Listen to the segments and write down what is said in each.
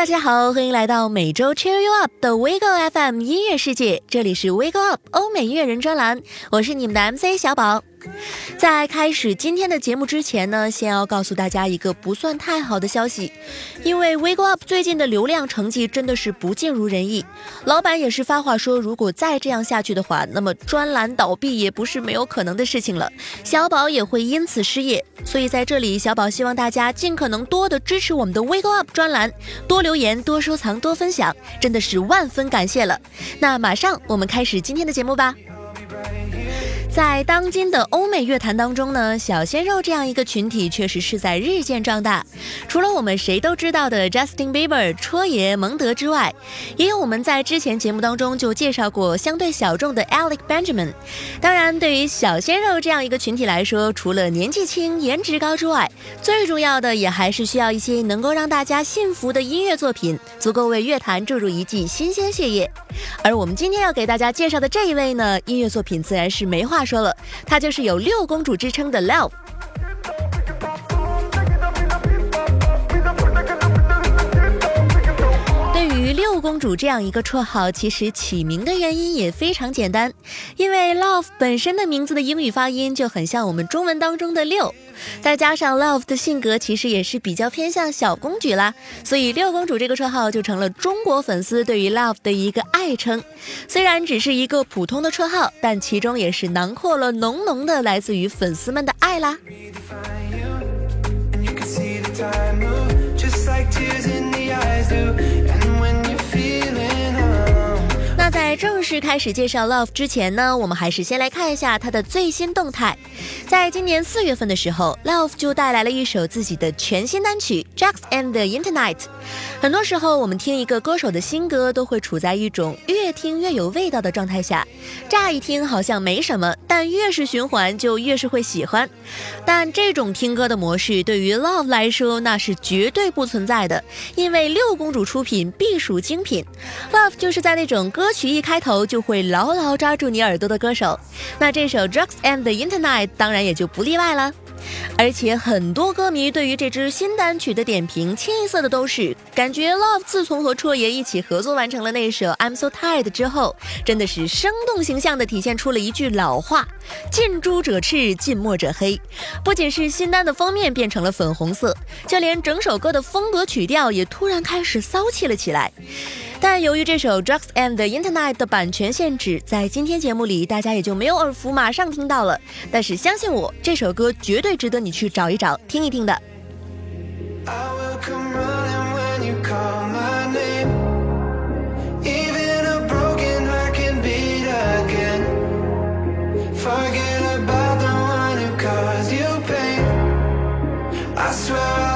大家好，欢迎来到每周 Cheer You Up 的 Wiggle FM 音乐世界，这里是 Wiggle Up 欧美音乐人专栏，我是你们的 MC 小宝。在开始今天的节目之前呢，先要告诉大家一个不算太好的消息，因为 Wiggle Up 最近的流量成绩真的是不尽如人意，老板也是发话说，如果再这样下去的话，那么专栏倒闭也不是没有可能的事情了，小宝也会因此失业。所以在这里，小宝希望大家尽可能多的支持我们的 Wiggle Up 专栏，多留言、多收藏、多分享，真的是万分感谢了。那马上我们开始今天的节目吧。在当今的欧美乐坛当中呢，小鲜肉这样一个群体确实是在日渐壮大。除了我们谁都知道的 Justin Bieber、戳爷、蒙德之外，也有我们在之前节目当中就介绍过相对小众的 Alec Benjamin。当然，对于小鲜肉这样一个群体来说，除了年纪轻、颜值高之外，最重要的也还是需要一些能够让大家信服的音乐作品，足够为乐坛注入一剂新鲜血液。而我们今天要给大家介绍的这一位呢，音乐作品自然是没话说了，她就是有六公主之称的 Love。六公主这样一个绰号，其实起名的原因也非常简单，因为 Love 本身的名字的英语发音就很像我们中文当中的六。再加上 Love 的性格其实也是比较偏向小公举啦，所以六公主这个绰号就成了中国粉丝对于 Love 的一个爱称。虽然只是一个普通的绰号，但其中也是囊括了浓浓的来自于粉丝们的爱啦。正式开始介绍 Love 之前呢，我们还是先来看一下他的最新动态。在今年四月份的时候，Love 就带来了一首自己的全新单曲《Jax and the Internet》。很多时候，我们听一个歌手的新歌，都会处在一种越听越有味道的状态下。乍一听好像没什么，但越是循环，就越是会喜欢。但这种听歌的模式对于 Love 来说，那是绝对不存在的，因为六公主出品必属精品。Love 就是在那种歌曲一开开头就会牢牢抓住你耳朵的歌手。那这首《Drugs and the Internet》当然也就不例外了。而且很多歌迷对于这支新单曲的点评，清一色的都是感觉 Love 自从和戳爷一起合作完成了那首《I'm So Tired》之后，真的是生动形象的体现出了一句老话：近朱者赤，近墨者黑。不仅是新单的封面变成了粉红色，就连整首歌的风格曲调也突然开始骚气了起来。但由于这首《Drugs and the Internet》的版权限制，在今天节目里大家也就没有耳福马上听到了。但是相信我，这首歌绝对值得你去找一找、听一听的。Love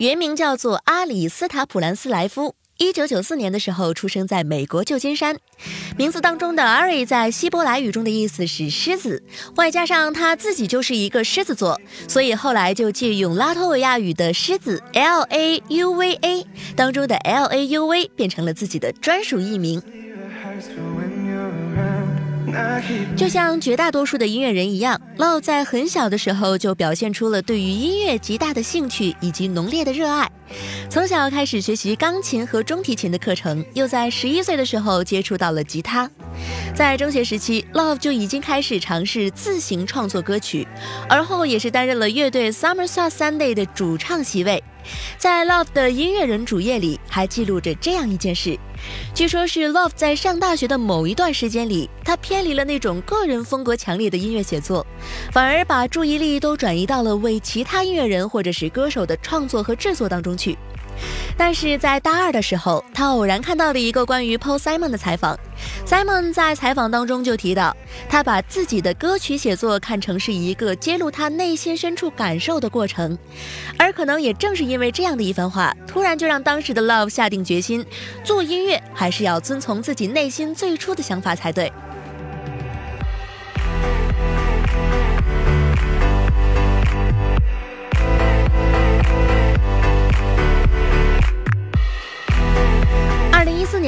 原名叫做阿里斯塔普兰斯莱夫，一九九四年的时候出生在美国旧金山。名字当中的 Ari 在希伯来语中的意思是狮子，外加上他自己就是一个狮子座，所以后来就借用拉脱维亚语的狮子 L A U V A 当中的 L A U V 变成了自己的专属艺名。就像绝大多数的音乐人一样，Love 在很小的时候就表现出了对于音乐极大的兴趣以及浓烈的热爱。从小开始学习钢琴和中提琴的课程，又在十一岁的时候接触到了吉他。在中学时期，Love 就已经开始尝试自行创作歌曲，而后也是担任了乐队 Summer Soul Sunday 的主唱席位。在 Love 的音乐人主页里还记录着这样一件事：据说是 Love 在上大学的某一段时间里，他偏离了那种个人风格强烈的音乐写作，反而把注意力都转移到了为其他音乐人或者是歌手的创作和制作当中去。但是在大二的时候，他偶然看到了一个关于 Paul Simon 的采访。Simon 在采访当中就提到，他把自己的歌曲写作看成是一个揭露他内心深处感受的过程。而可能也正是因为这样的一番话，突然就让当时的 Love 下定决心，做音乐还是要遵从自己内心最初的想法才对。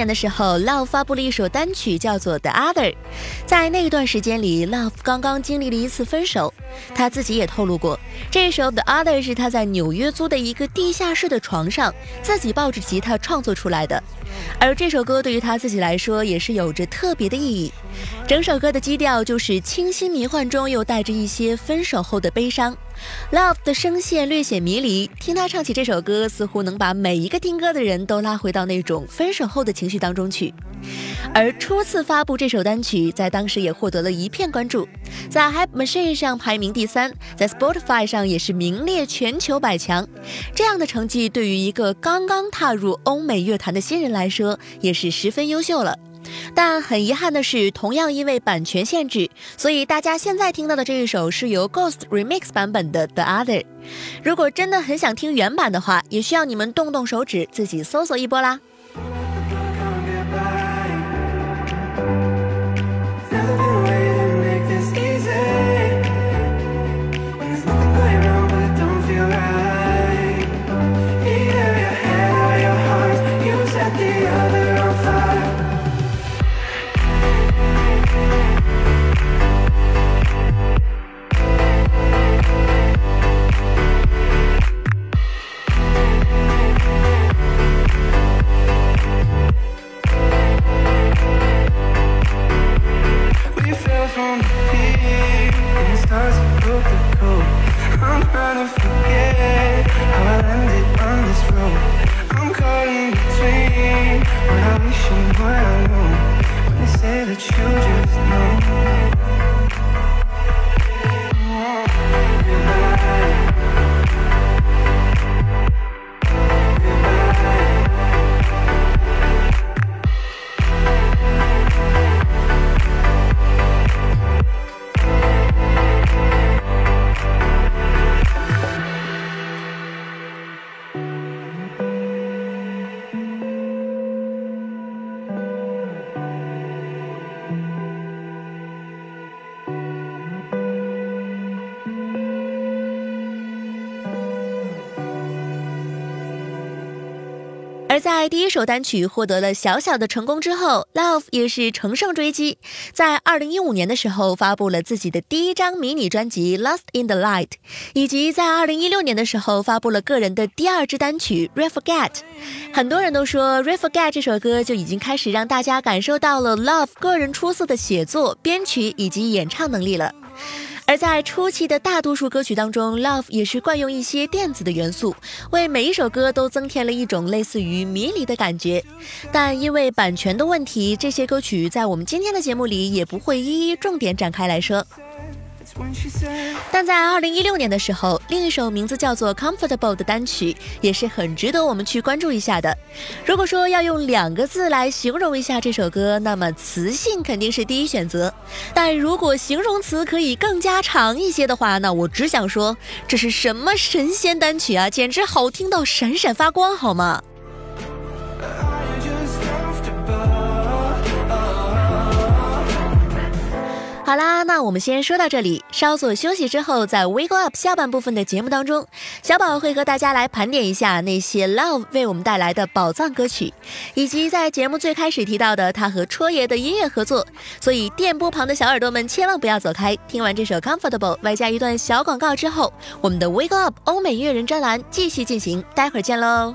的时候，Love 发布了一首单曲，叫做《The Other》。在那一段时间里，Love 刚刚经历了一次分手，他自己也透露过，这首《The Other》是他在纽约租的一个地下室的床上，自己抱着吉他创作出来的。而这首歌对于他自己来说，也是有着特别的意义。整首歌的基调就是清新迷幻中又带着一些分手后的悲伤。Love 的声线略显迷离，听他唱起这首歌，似乎能把每一个听歌的人都拉回到那种分手后的情绪当中去。而初次发布这首单曲，在当时也获得了一片关注，在 Hype Machine 上排名第三，在 Spotify 上也是名列全球百强。这样的成绩对于一个刚刚踏入欧美乐坛的新人来说，也是十分优秀了。但很遗憾的是，同样因为版权限制，所以大家现在听到的这一首是由 Ghost Remix 版本的 The Other。如果真的很想听原版的话，也需要你们动动手指自己搜索一波啦。在第一首单曲获得了小小的成功之后，Love 也是乘胜追击，在二零一五年的时候发布了自己的第一张迷你专辑《Lost in the Light》，以及在二零一六年的时候发布了个人的第二支单曲《Reforget》。很多人都说《Reforget》这首歌就已经开始让大家感受到了 Love 个人出色的写作、编曲以及演唱能力了。而在初期的大多数歌曲当中，Love 也是惯用一些电子的元素，为每一首歌都增添了一种类似于迷离的感觉。但因为版权的问题，这些歌曲在我们今天的节目里也不会一一重点展开来说。但在二零一六年的时候，另一首名字叫做《Comfortable》的单曲也是很值得我们去关注一下的。如果说要用两个字来形容一下这首歌，那么磁性肯定是第一选择。但如果形容词可以更加长一些的话，那我只想说，这是什么神仙单曲啊，简直好听到闪闪发光，好吗？好啦，那我们先说到这里，稍作休息之后，在 We Go Up 下半部分的节目当中，小宝会和大家来盘点一下那些 Love 为我们带来的宝藏歌曲，以及在节目最开始提到的他和戳爷的音乐合作。所以电波旁的小耳朵们千万不要走开，听完这首 Comfortable 外加一段小广告之后，我们的 We Go Up 欧美音乐人专栏继续进行，待会儿见喽。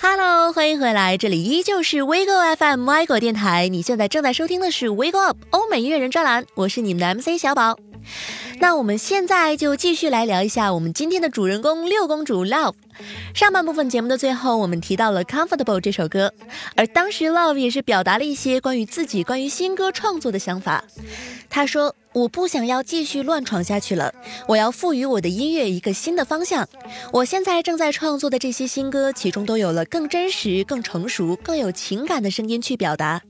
Hello，欢迎回来，这里依旧是 WeGo FM 歪狗电台。你现在正在收听的是 WeGo Up 欧美音乐人专栏，我是你们的 MC 小宝。那我们现在就继续来聊一下我们今天的主人公六公主 Love。上半部分节目的最后，我们提到了《Comfortable》这首歌，而当时 Love 也是表达了一些关于自己、关于新歌创作的想法。他说：“我不想要继续乱闯下去了，我要赋予我的音乐一个新的方向。我现在正在创作的这些新歌，其中都有了更真实、更成熟、更有情感的声音去表达。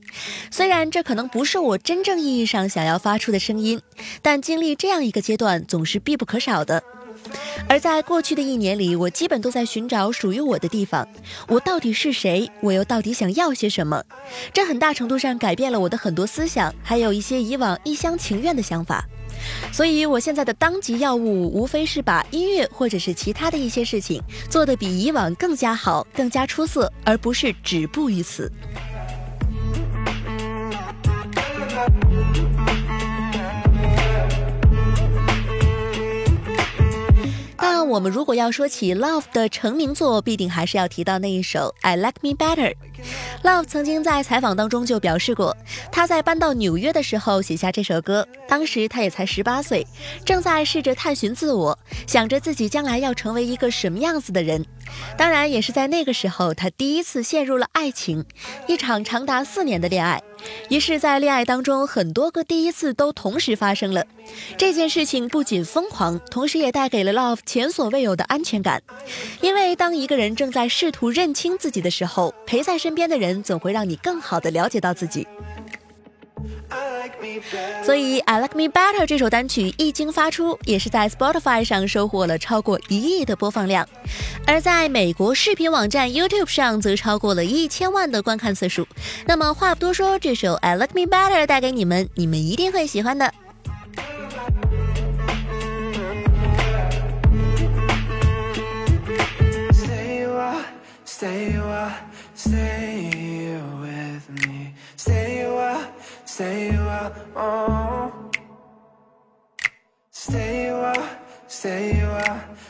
虽然这可能不是我真正意义上想要发出的声音，但经历这样一个阶段总是必不可少的。”而在过去的一年里，我基本都在寻找属于我的地方。我到底是谁？我又到底想要些什么？这很大程度上改变了我的很多思想，还有一些以往一厢情愿的想法。所以，我现在的当级要务，无非是把音乐或者是其他的一些事情做得比以往更加好、更加出色，而不是止步于此。我们如果要说起 Love 的成名作，必定还是要提到那一首《I Like Me Better》。Love 曾经在采访当中就表示过，他在搬到纽约的时候写下这首歌，当时他也才十八岁，正在试着探寻自我，想着自己将来要成为一个什么样子的人。当然，也是在那个时候，他第一次陷入了爱情，一场长达四年的恋爱。于是，在恋爱当中，很多个第一次都同时发生了。这件事情不仅疯狂，同时也带给了 Love 前所未有的安全感。因为当一个人正在试图认清自己的时候，陪在身边的人总会让你更好的了解到自己。所以《I Like Me Better》这首单曲一经发出，也是在 Spotify 上收获了超过一亿的播放量，而在美国视频网站 YouTube 上则超过了一千万的观看次数。那么话不多说，这首《I Like Me Better》带给你们，你们一定会喜欢的。Oh. Stay stay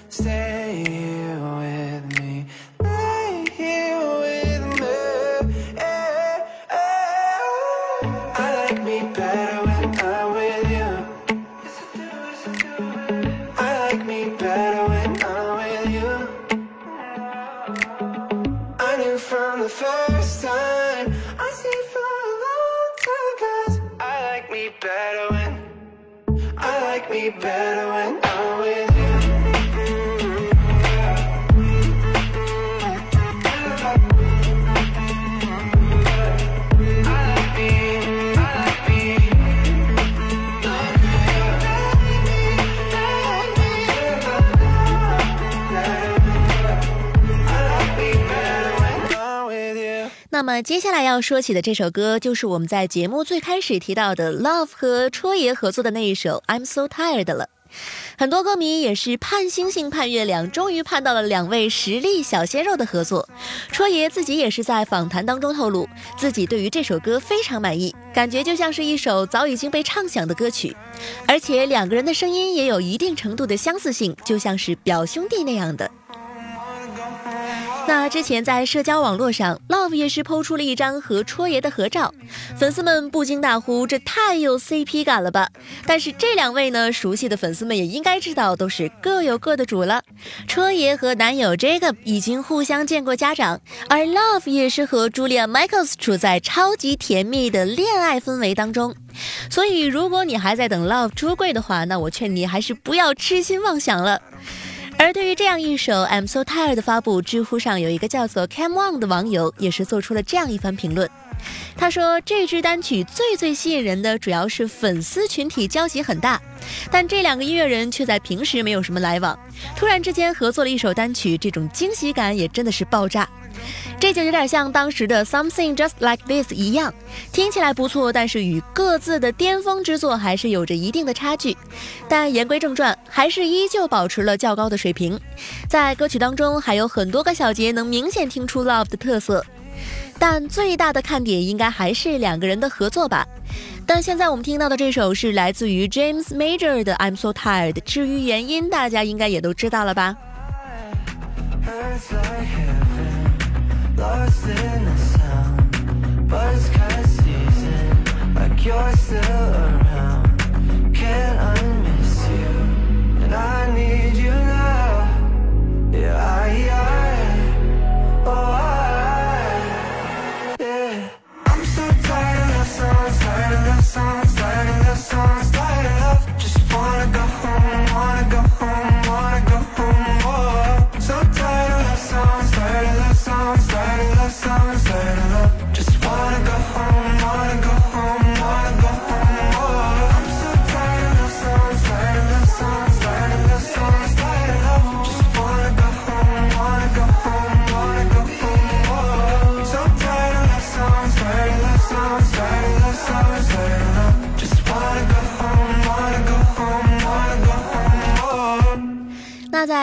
stay here with me. Here with me. I like me better when I'm with you. I like me better when I'm with you. I knew from the first time better 么接下来要说起的这首歌，就是我们在节目最开始提到的 Love 和戳爷合作的那一首《I'm So Tired》了。很多歌迷也是盼星星盼月亮，终于盼到了两位实力小鲜肉的合作。戳爷自己也是在访谈当中透露，自己对于这首歌非常满意，感觉就像是一首早已经被唱响的歌曲，而且两个人的声音也有一定程度的相似性，就像是表兄弟那样的。那之前在社交网络上，Love 也是抛出了一张和戳爷的合照，粉丝们不禁大呼：“这太有 CP 感了吧！”但是这两位呢，熟悉的粉丝们也应该知道，都是各有各的主了。戳爷和男友 Jacob 已经互相见过家长，而 Love 也是和 Julia Michaels 处在超级甜蜜的恋爱氛围当中。所以，如果你还在等 Love 出柜的话，那我劝你还是不要痴心妄想了。而对于这样一首《I'm So Tired》的发布，知乎上有一个叫做 cam on 的网友也是做出了这样一番评论。他说，这支单曲最最吸引人的主要是粉丝群体交集很大，但这两个音乐人却在平时没有什么来往，突然之间合作了一首单曲，这种惊喜感也真的是爆炸。这就有点像当时的 Something Just Like This 一样，听起来不错，但是与各自的巅峰之作还是有着一定的差距。但言归正传，还是依旧保持了较高的水平。在歌曲当中还有很多个小节能明显听出 Love 的特色，但最大的看点应该还是两个人的合作吧。但现在我们听到的这首是来自于 James Major 的 I'm So Tired，至于原因，大家应该也都知道了吧。Lost in the sound. Buzz cut season Like you're still around. Can't unmiss you And I need you now. Yeah, I, I Oh, I Yeah. I'm so tired of love songs Tired of love songs Tired of love songs Tired of Just wanna go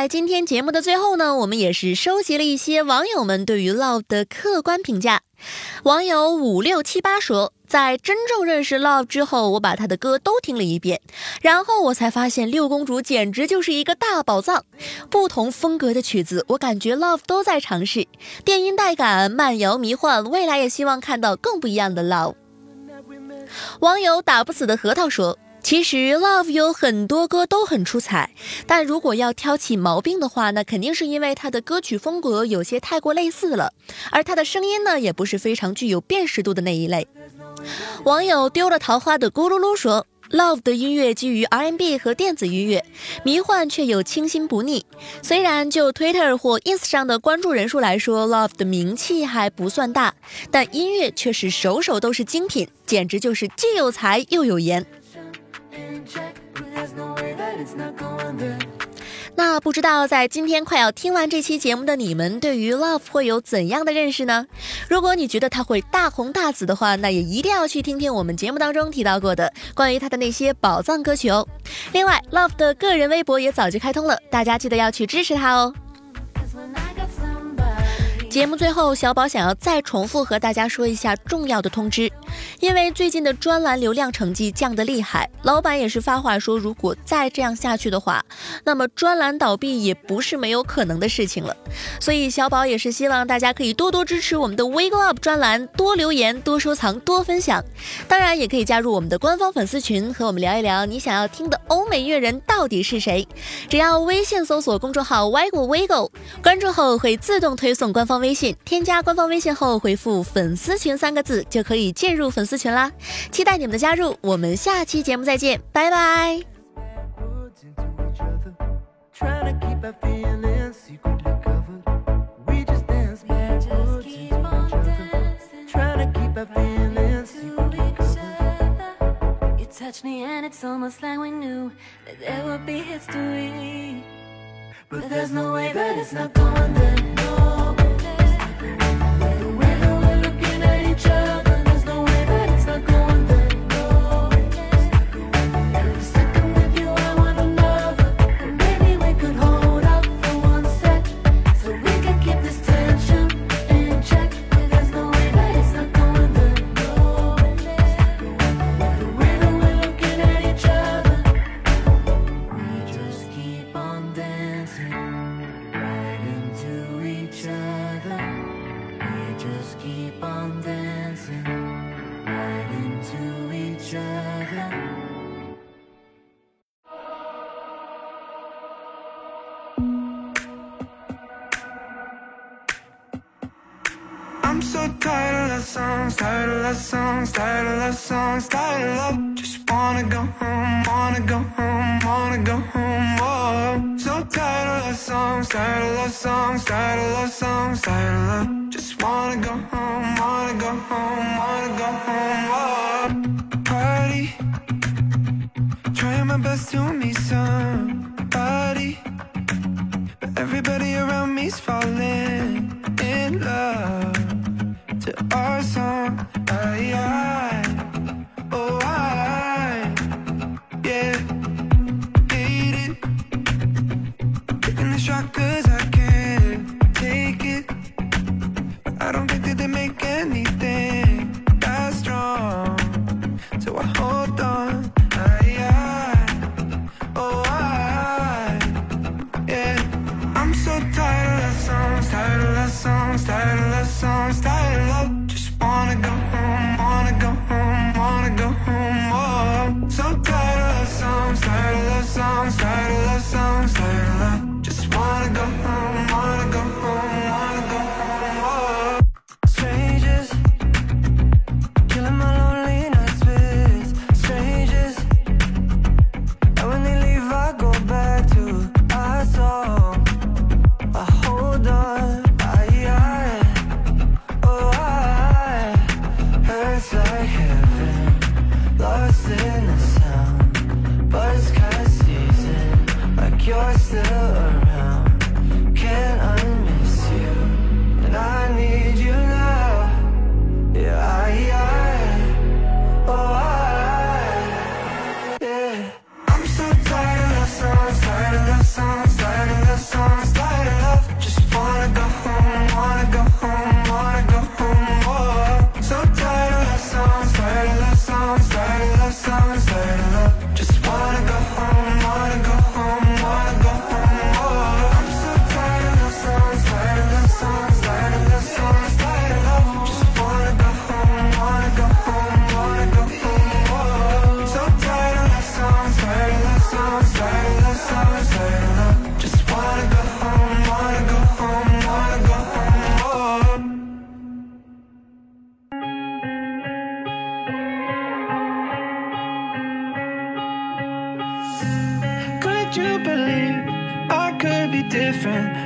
今天节目的最后呢，我们也是收集了一些网友们对于 Love 的客观评价。网友五六七八说，在真正认识 Love 之后，我把他的歌都听了一遍，然后我才发现六公主简直就是一个大宝藏。不同风格的曲子，我感觉 Love 都在尝试，电音带感、慢摇迷幻，未来也希望看到更不一样的 Love。网友打不死的核桃说。其实 Love 有很多歌都很出彩，但如果要挑起毛病的话，那肯定是因为他的歌曲风格有些太过类似了，而他的声音呢，也不是非常具有辨识度的那一类。网友丢了桃花的咕噜噜说，Love 的音乐基于 R&B 和电子音乐，迷幻却又清新不腻。虽然就 Twitter 或 Ins 上的关注人数来说，Love 的名气还不算大，但音乐却是首首都是精品，简直就是既有才又有颜。那不知道在今天快要听完这期节目的你们，对于 Love 会有怎样的认识呢？如果你觉得他会大红大紫的话，那也一定要去听听我们节目当中提到过的关于他的那些宝藏歌曲哦。另外，Love 的个人微博也早就开通了，大家记得要去支持他哦。节目最后，小宝想要再重复和大家说一下重要的通知，因为最近的专栏流量成绩降得厉害，老板也是发话说，如果再这样下去的话，那么专栏倒闭也不是没有可能的事情了。所以小宝也是希望大家可以多多支持我们的 We Go Up 专栏，多留言、多收藏、多分享，当然也可以加入我们的官方粉丝群，和我们聊一聊你想要听的欧美乐人到底是谁。只要微信搜索公众号 w e g o We Go，关注后会自动推送官方。微信添加官方微信后回复“粉丝群”三个字就可以进入粉丝群啦，期待你们的加入，我们下期节目再见，拜拜。touch me and it's almost like we knew that there would be history. But there's no way that it's not going there. No. The way that we're looking at each other, so tired of love songs, tired of love songs, tired of love songs, tired of love. Just wanna go home, wanna go home, wanna go home. Oh, so tired of love songs, tired of love songs, tired of love songs, tired of love. Just wanna go home, wanna go home, wanna go home. Oh, party, trying my best to meet somebody, but everybody around me's falling your time. Yeah.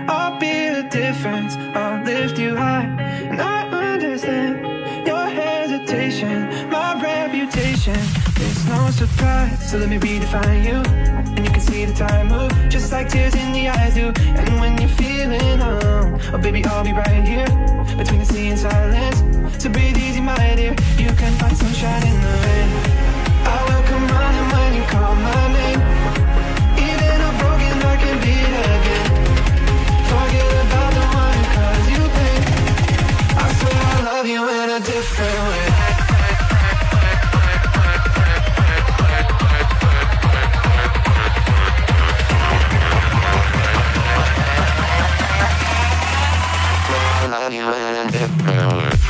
I'll be the difference. I'll lift you high, and I understand your hesitation, my reputation. It's no surprise, so let me redefine you. And you can see the time move, just like tears in the eyes do. And when you're feeling alone, oh baby, I'll be right here between the sea and silence. So breathe easy, my dear. You can find sunshine in the rain. I will come running when you call my name. Even a broken heart can beat again. Love you in a different way. Love you in a different way.